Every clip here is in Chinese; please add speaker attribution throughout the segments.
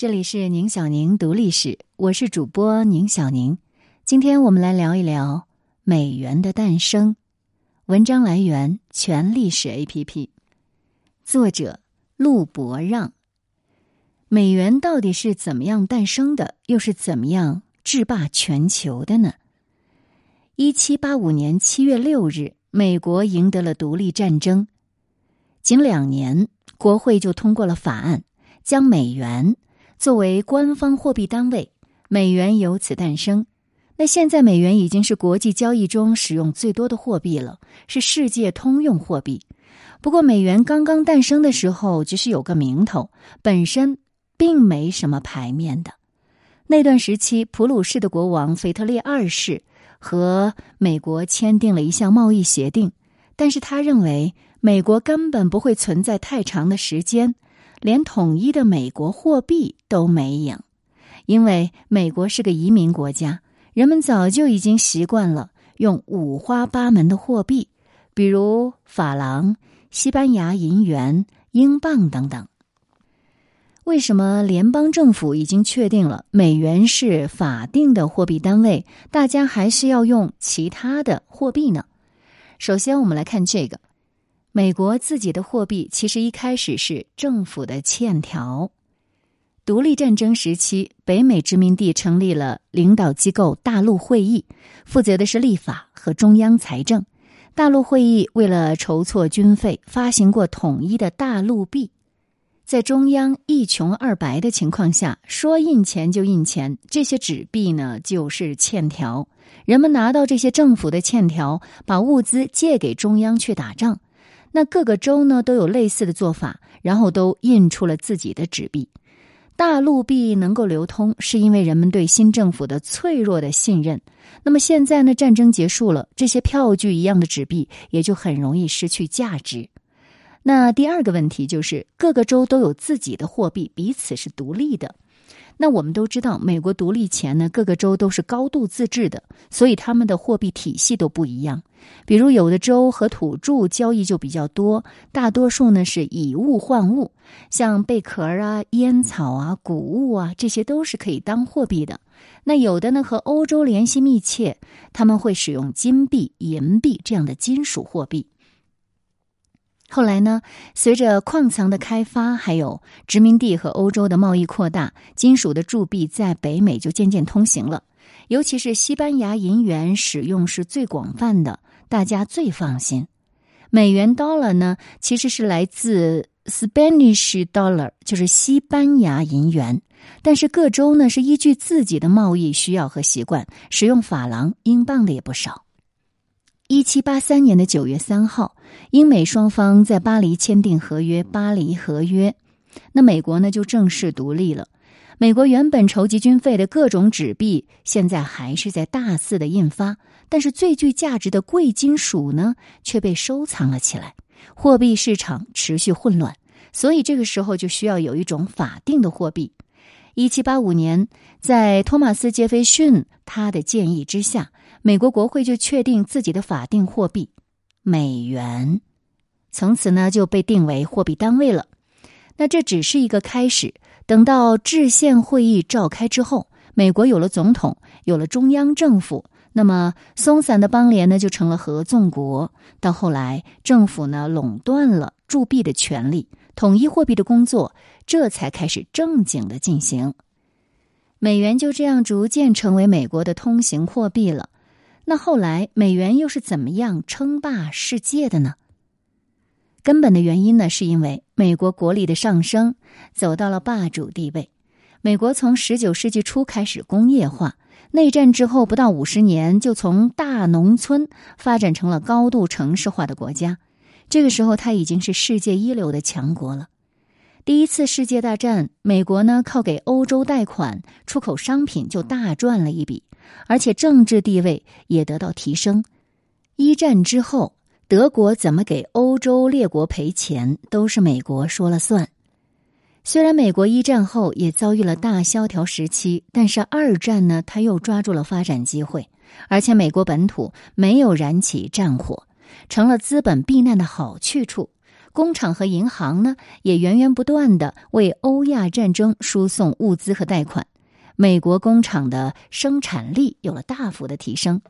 Speaker 1: 这里是宁小宁读历史，我是主播宁小宁。今天我们来聊一聊美元的诞生。文章来源全历史 APP，作者陆博让。美元到底是怎么样诞生的？又是怎么样制霸全球的呢？一七八五年七月六日，美国赢得了独立战争，仅两年，国会就通过了法案，将美元。作为官方货币单位，美元由此诞生。那现在美元已经是国际交易中使用最多的货币了，是世界通用货币。不过，美元刚刚诞生的时候只是有个名头，本身并没什么牌面的。那段时期，普鲁士的国王腓特烈二世和美国签订了一项贸易协定，但是他认为美国根本不会存在太长的时间。连统一的美国货币都没有，因为美国是个移民国家，人们早就已经习惯了用五花八门的货币，比如法郎、西班牙银元、英镑等等。为什么联邦政府已经确定了美元是法定的货币单位，大家还是要用其他的货币呢？首先，我们来看这个。美国自己的货币其实一开始是政府的欠条。独立战争时期，北美殖民地成立了领导机构大陆会议，负责的是立法和中央财政。大陆会议为了筹措军费，发行过统一的大陆币。在中央一穷二白的情况下，说印钱就印钱，这些纸币呢就是欠条。人们拿到这些政府的欠条，把物资借给中央去打仗。那各个州呢都有类似的做法，然后都印出了自己的纸币。大陆币能够流通，是因为人们对新政府的脆弱的信任。那么现在呢，战争结束了，这些票据一样的纸币也就很容易失去价值。那第二个问题就是，各个州都有自己的货币，彼此是独立的。那我们都知道，美国独立前呢，各个州都是高度自治的，所以他们的货币体系都不一样。比如，有的州和土著交易就比较多，大多数呢是以物换物，像贝壳啊、烟草啊、谷物啊，这些都是可以当货币的。那有的呢和欧洲联系密切，他们会使用金币、银币这样的金属货币。后来呢，随着矿藏的开发，还有殖民地和欧洲的贸易扩大，金属的铸币在北美就渐渐通行了。尤其是西班牙银元使用是最广泛的，大家最放心。美元 dollar 呢，其实是来自 Spanish dollar，就是西班牙银元。但是各州呢是依据自己的贸易需要和习惯，使用法郎、英镑的也不少。一七八三年的九月三号，英美双方在巴黎签订合约《巴黎合约》，那美国呢就正式独立了。美国原本筹集军费的各种纸币，现在还是在大肆的印发，但是最具价值的贵金属呢却被收藏了起来。货币市场持续混乱，所以这个时候就需要有一种法定的货币。一七八五年，在托马斯·杰斐逊他的建议之下。美国国会就确定自己的法定货币美元，从此呢就被定为货币单位了。那这只是一个开始。等到制宪会议召开之后，美国有了总统，有了中央政府，那么松散的邦联呢就成了合纵国。到后来，政府呢垄断了铸币的权利，统一货币的工作这才开始正经的进行。美元就这样逐渐成为美国的通行货币了。那后来美元又是怎么样称霸世界的呢？根本的原因呢，是因为美国国力的上升，走到了霸主地位。美国从十九世纪初开始工业化，内战之后不到五十年，就从大农村发展成了高度城市化的国家。这个时候，它已经是世界一流的强国了。第一次世界大战，美国呢靠给欧洲贷款出口商品就大赚了一笔。而且政治地位也得到提升。一战之后，德国怎么给欧洲列国赔钱，都是美国说了算。虽然美国一战后也遭遇了大萧条时期，但是二战呢，他又抓住了发展机会，而且美国本土没有燃起战火，成了资本避难的好去处。工厂和银行呢，也源源不断的为欧亚战争输送物资和贷款。美国工厂的生产力有了大幅的提升。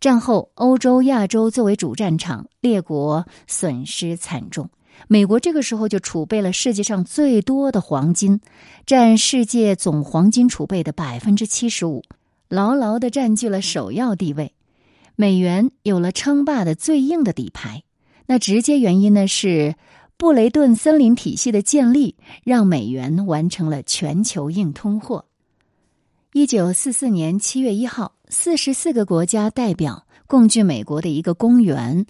Speaker 1: 战后，欧洲、亚洲作为主战场，列国损失惨重。美国这个时候就储备了世界上最多的黄金，占世界总黄金储备的百分之七十五，牢牢的占据了首要地位。美元有了称霸的最硬的底牌。那直接原因呢是布雷顿森林体系的建立，让美元完成了全球硬通货。一九四四年七月一号，四十四个国家代表共聚美国的一个公园，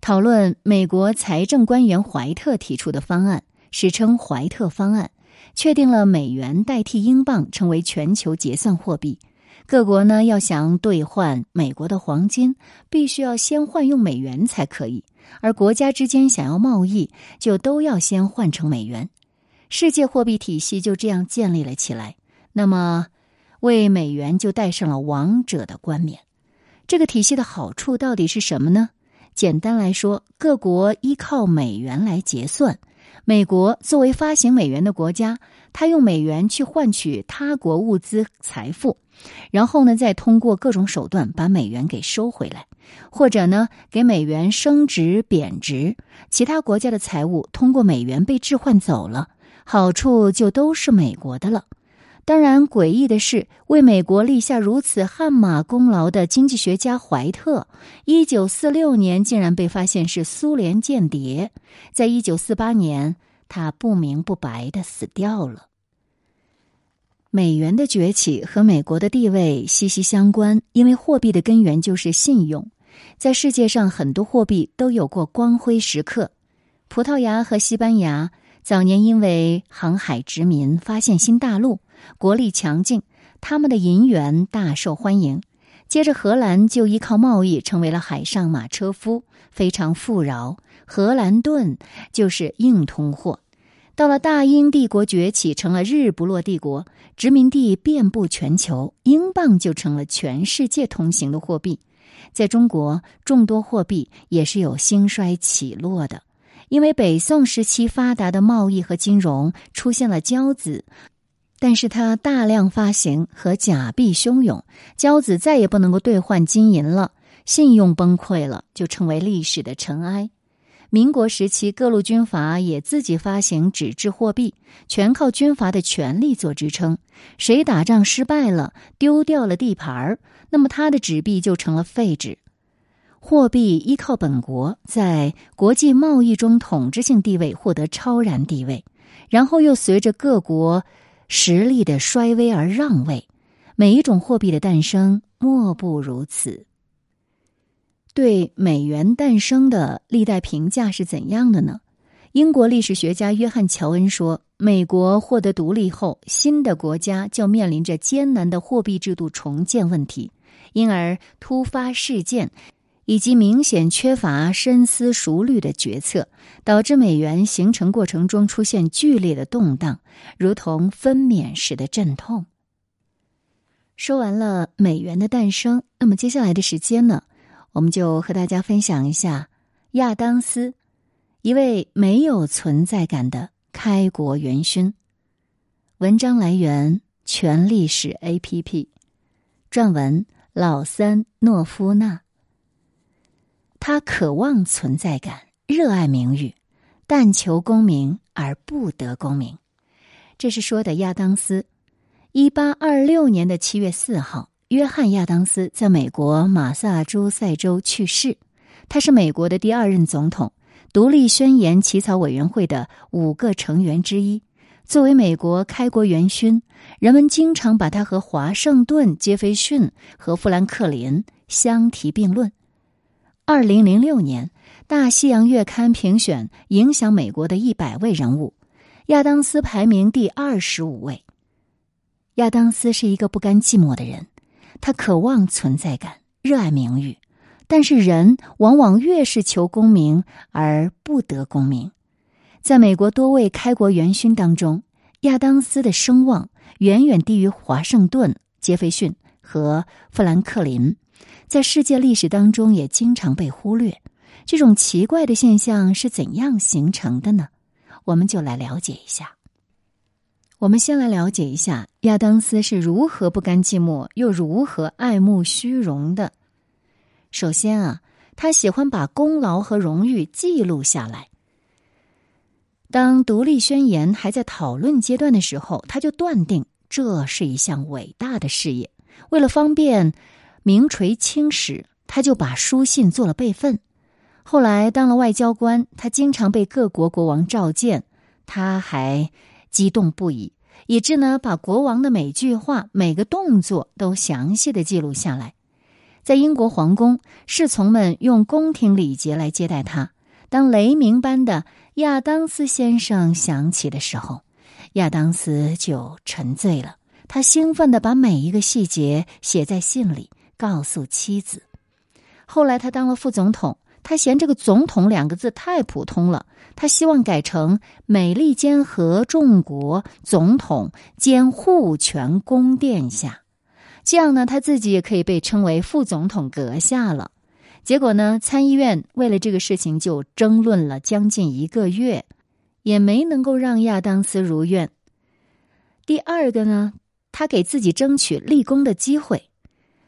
Speaker 1: 讨论美国财政官员怀特提出的方案，史称怀特方案，确定了美元代替英镑成为全球结算货币。各国呢要想兑换美国的黄金，必须要先换用美元才可以，而国家之间想要贸易，就都要先换成美元。世界货币体系就这样建立了起来。那么。为美元就戴上了王者的冠冕，这个体系的好处到底是什么呢？简单来说，各国依靠美元来结算。美国作为发行美元的国家，它用美元去换取他国物资财富，然后呢，再通过各种手段把美元给收回来，或者呢，给美元升值贬值。其他国家的财物通过美元被置换走了，好处就都是美国的了。当然，诡异的是，为美国立下如此汗马功劳的经济学家怀特，一九四六年竟然被发现是苏联间谍。在一九四八年，他不明不白的死掉了。美元的崛起和美国的地位息息相关，因为货币的根源就是信用。在世界上，很多货币都有过光辉时刻。葡萄牙和西班牙早年因为航海殖民，发现新大陆。国力强劲，他们的银元大受欢迎。接着，荷兰就依靠贸易成为了海上马车夫，非常富饶。荷兰盾就是硬通货。到了大英帝国崛起，成了日不落帝国，殖民地遍布全球，英镑就成了全世界通行的货币。在中国，众多货币也是有兴衰起落的，因为北宋时期发达的贸易和金融出现了骄子。但是它大量发行和假币汹涌，交子再也不能够兑换金银了，信用崩溃了，就成为历史的尘埃。民国时期，各路军阀也自己发行纸质货币，全靠军阀的权力做支撑。谁打仗失败了，丢掉了地盘儿，那么他的纸币就成了废纸。货币依靠本国在国际贸易中统治性地位，获得超然地位，然后又随着各国。实力的衰微而让位，每一种货币的诞生莫不如此。对美元诞生的历代评价是怎样的呢？英国历史学家约翰·乔恩说：“美国获得独立后，新的国家就面临着艰难的货币制度重建问题，因而突发事件。”以及明显缺乏深思熟虑的决策，导致美元形成过程中出现剧烈的动荡，如同分娩时的阵痛。说完了美元的诞生，那么接下来的时间呢，我们就和大家分享一下亚当斯，一位没有存在感的开国元勋。文章来源：全历史 APP，撰文：老三诺夫纳。他渴望存在感，热爱名誉，但求功名而不得功名。这是说的亚当斯。一八二六年的七月四号，约翰·亚当斯在美国马萨诸塞州去世。他是美国的第二任总统，独立宣言起草委员会的五个成员之一。作为美国开国元勋，人们经常把他和华盛顿、杰斐逊和富兰克林相提并论。二零零六年，《大西洋月刊》评选影响美国的一百位人物，亚当斯排名第二十五位。亚当斯是一个不甘寂寞的人，他渴望存在感，热爱名誉，但是人往往越是求功名而不得功名。在美国多位开国元勋当中，亚当斯的声望远远低于华盛顿、杰斐逊和富兰克林。在世界历史当中，也经常被忽略。这种奇怪的现象是怎样形成的呢？我们就来了解一下。我们先来了解一下亚当斯是如何不甘寂寞，又如何爱慕虚荣的。首先啊，他喜欢把功劳和荣誉记录下来。当独立宣言还在讨论阶段的时候，他就断定这是一项伟大的事业。为了方便名垂青史，他就把书信做了备份。后来当了外交官，他经常被各国国王召见，他还激动不已，以致呢把国王的每句话、每个动作都详细的记录下来。在英国皇宫，侍从们用宫廷礼节来接待他。当雷鸣般的亚当斯先生响起的时候，亚当斯就沉醉了。他兴奋的把每一个细节写在信里，告诉妻子。后来他当了副总统。他嫌这个“总统”两个字太普通了，他希望改成“美利坚合众国总统兼护权宫殿下”，这样呢，他自己也可以被称为副总统阁下了。结果呢，参议院为了这个事情就争论了将近一个月，也没能够让亚当斯如愿。第二个呢，他给自己争取立功的机会。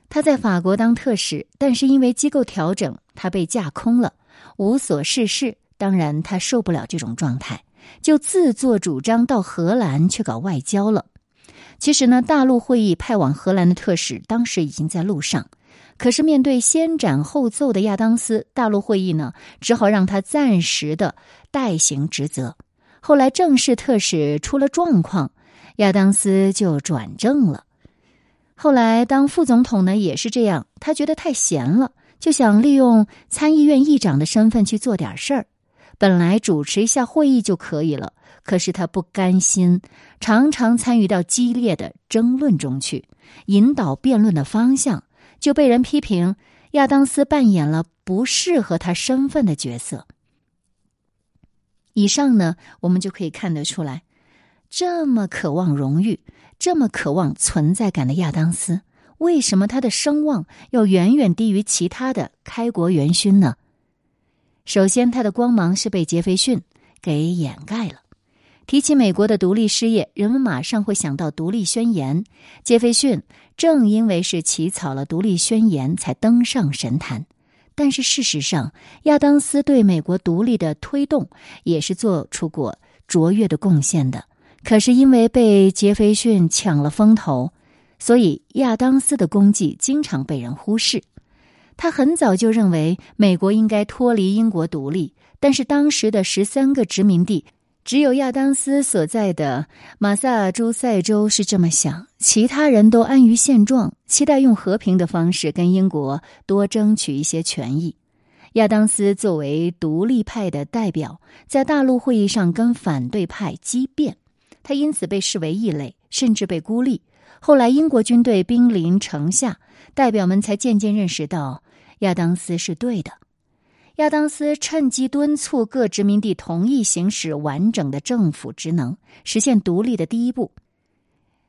Speaker 1: 他在法国当特使，但是因为机构调整，他被架空了，无所事事。当然，他受不了这种状态，就自作主张到荷兰去搞外交了。其实呢，大陆会议派往荷兰的特使当时已经在路上，可是面对先斩后奏的亚当斯，大陆会议呢只好让他暂时的代行职责。后来正式特使出了状况，亚当斯就转正了。后来当副总统呢，也是这样。他觉得太闲了，就想利用参议院议长的身份去做点事儿。本来主持一下会议就可以了，可是他不甘心，常常参与到激烈的争论中去，引导辩论的方向，就被人批评亚当斯扮演了不适合他身份的角色。以上呢，我们就可以看得出来，这么渴望荣誉。这么渴望存在感的亚当斯，为什么他的声望要远远低于其他的开国元勋呢？首先，他的光芒是被杰斐逊给掩盖了。提起美国的独立事业，人们马上会想到独立宣言。杰斐逊正因为是起草了独立宣言，才登上神坛。但是事实上，亚当斯对美国独立的推动也是做出过卓越的贡献的。可是因为被杰斐逊抢了风头，所以亚当斯的功绩经常被人忽视。他很早就认为美国应该脱离英国独立，但是当时的十三个殖民地只有亚当斯所在的马萨诸塞州是这么想，其他人都安于现状，期待用和平的方式跟英国多争取一些权益。亚当斯作为独立派的代表，在大陆会议上跟反对派激辩。他因此被视为异类，甚至被孤立。后来，英国军队兵临城下，代表们才渐渐认识到亚当斯是对的。亚当斯趁机敦促各殖民地同意行使完整的政府职能，实现独立的第一步。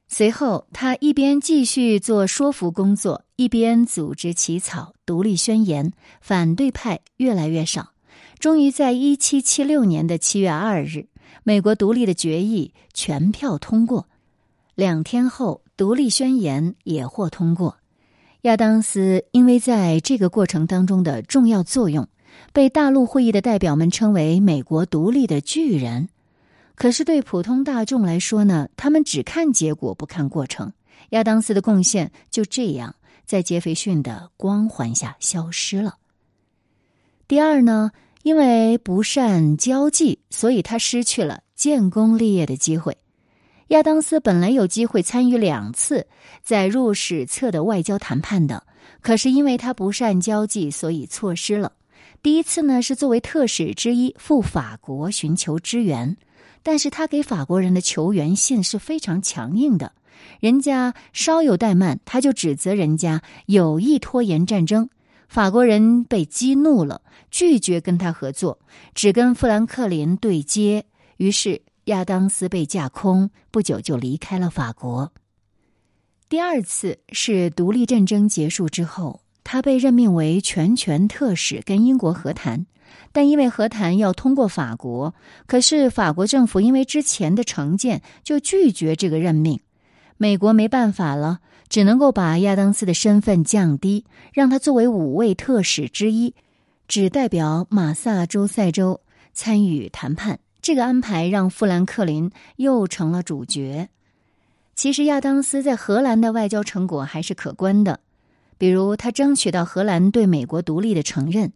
Speaker 1: 随后，他一边继续做说服工作，一边组织起草独立宣言。反对派越来越少，终于在一七七六年的七月二日。美国独立的决议全票通过，两天后，独立宣言也获通过。亚当斯因为在这个过程当中的重要作用，被大陆会议的代表们称为“美国独立的巨人”。可是对普通大众来说呢，他们只看结果不看过程。亚当斯的贡献就这样在杰斐逊的光环下消失了。第二呢？因为不善交际，所以他失去了建功立业的机会。亚当斯本来有机会参与两次载入史册的外交谈判的，可是因为他不善交际，所以错失了。第一次呢，是作为特使之一赴法国寻求支援，但是他给法国人的求援信是非常强硬的，人家稍有怠慢，他就指责人家有意拖延战争。法国人被激怒了，拒绝跟他合作，只跟富兰克林对接。于是亚当斯被架空，不久就离开了法国。第二次是独立战争结束之后，他被任命为全权特使，跟英国和谈。但因为和谈要通过法国，可是法国政府因为之前的成见，就拒绝这个任命。美国没办法了，只能够把亚当斯的身份降低，让他作为五位特使之一，只代表马萨诸塞州参与谈判。这个安排让富兰克林又成了主角。其实，亚当斯在荷兰的外交成果还是可观的，比如他争取到荷兰对美国独立的承认。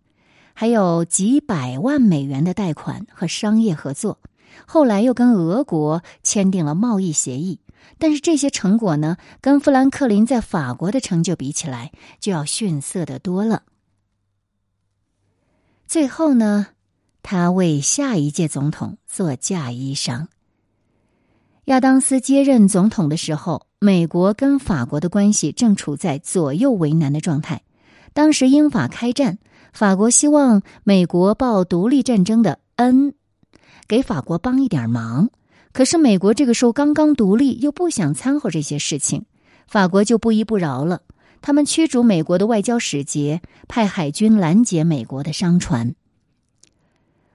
Speaker 1: 还有几百万美元的贷款和商业合作，后来又跟俄国签订了贸易协议。但是这些成果呢，跟富兰克林在法国的成就比起来，就要逊色的多了。最后呢，他为下一届总统做嫁衣裳。亚当斯接任总统的时候，美国跟法国的关系正处在左右为难的状态。当时英法开战。法国希望美国报独立战争的恩，给法国帮一点忙。可是美国这个时候刚刚独立，又不想掺和这些事情，法国就不依不饶了。他们驱逐美国的外交使节，派海军拦截美国的商船。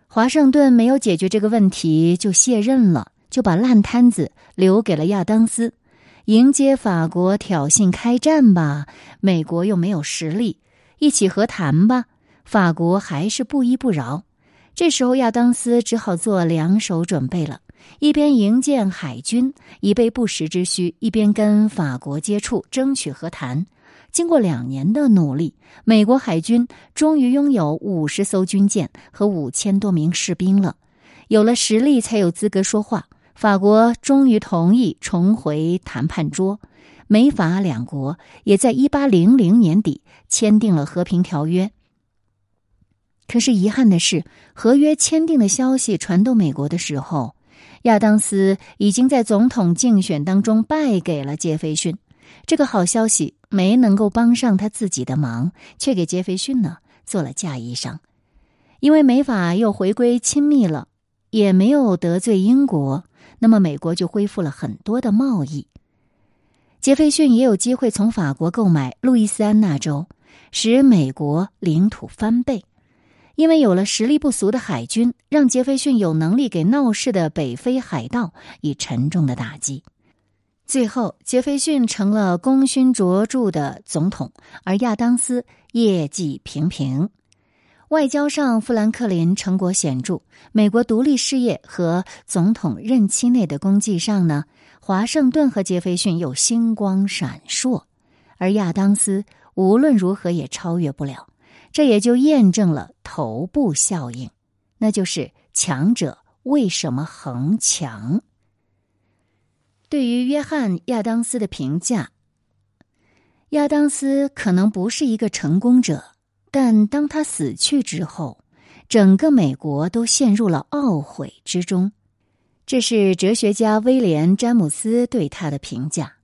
Speaker 1: 华盛顿没有解决这个问题就卸任了，就把烂摊子留给了亚当斯。迎接法国挑衅开战吧，美国又没有实力，一起和谈吧。法国还是不依不饶，这时候亚当斯只好做两手准备了：一边营建海军以备不时之需，一边跟法国接触，争取和谈。经过两年的努力，美国海军终于拥有五十艘军舰和五千多名士兵了。有了实力，才有资格说话。法国终于同意重回谈判桌，美法两国也在一八零零年底签订了和平条约。可是遗憾的是，合约签订的消息传到美国的时候，亚当斯已经在总统竞选当中败给了杰斐逊。这个好消息没能够帮上他自己的忙，却给杰斐逊呢做了嫁衣裳。因为美法又回归亲密了，也没有得罪英国，那么美国就恢复了很多的贸易。杰斐逊也有机会从法国购买路易斯安那州，使美国领土翻倍。因为有了实力不俗的海军，让杰斐逊有能力给闹事的北非海盗以沉重的打击。最后，杰斐逊成了功勋卓著的总统，而亚当斯业绩平平。外交上，富兰克林成果显著；美国独立事业和总统任期内的功绩上呢，华盛顿和杰斐逊又星光闪烁，而亚当斯无论如何也超越不了。这也就验证了头部效应，那就是强者为什么恒强。对于约翰·亚当斯的评价，亚当斯可能不是一个成功者，但当他死去之后，整个美国都陷入了懊悔之中。这是哲学家威廉·詹姆斯对他的评价。